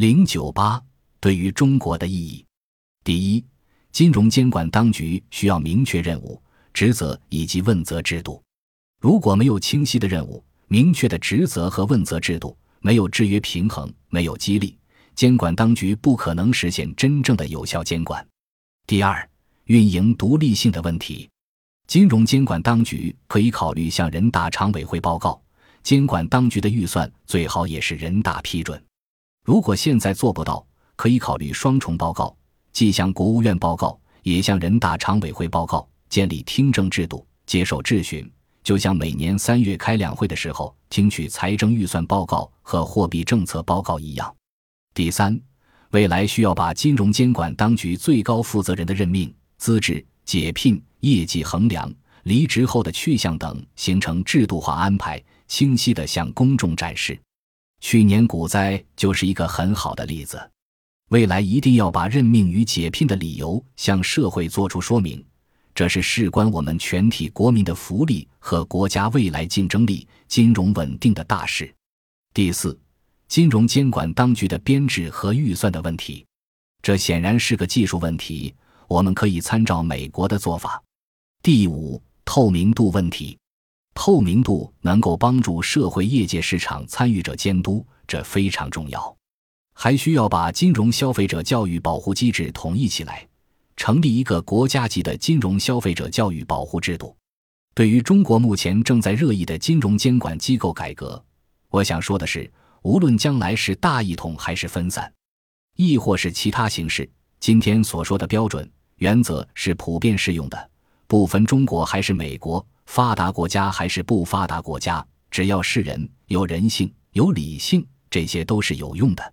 零九八对于中国的意义，第一，金融监管当局需要明确任务、职责以及问责制度。如果没有清晰的任务、明确的职责和问责制度，没有制约平衡，没有激励，监管当局不可能实现真正的有效监管。第二，运营独立性的问题，金融监管当局可以考虑向人大常委会报告，监管当局的预算最好也是人大批准。如果现在做不到，可以考虑双重报告，既向国务院报告，也向人大常委会报告，建立听证制度，接受质询，就像每年三月开两会的时候听取财政预算报告和货币政策报告一样。第三，未来需要把金融监管当局最高负责人的任命、资质、解聘、业绩衡量、离职后的去向等形成制度化安排，清晰地向公众展示。去年股灾就是一个很好的例子，未来一定要把任命与解聘的理由向社会做出说明，这是事关我们全体国民的福利和国家未来竞争力、金融稳定的大事。第四，金融监管当局的编制和预算的问题，这显然是个技术问题，我们可以参照美国的做法。第五，透明度问题。透明度能够帮助社会、业界、市场参与者监督，这非常重要。还需要把金融消费者教育保护机制统一起来，成立一个国家级的金融消费者教育保护制度。对于中国目前正在热议的金融监管机构改革，我想说的是，无论将来是大一统还是分散，亦或是其他形式，今天所说的标准原则是普遍适用的，不分中国还是美国。发达国家还是不发达国家，只要是人，有人性，有理性，这些都是有用的。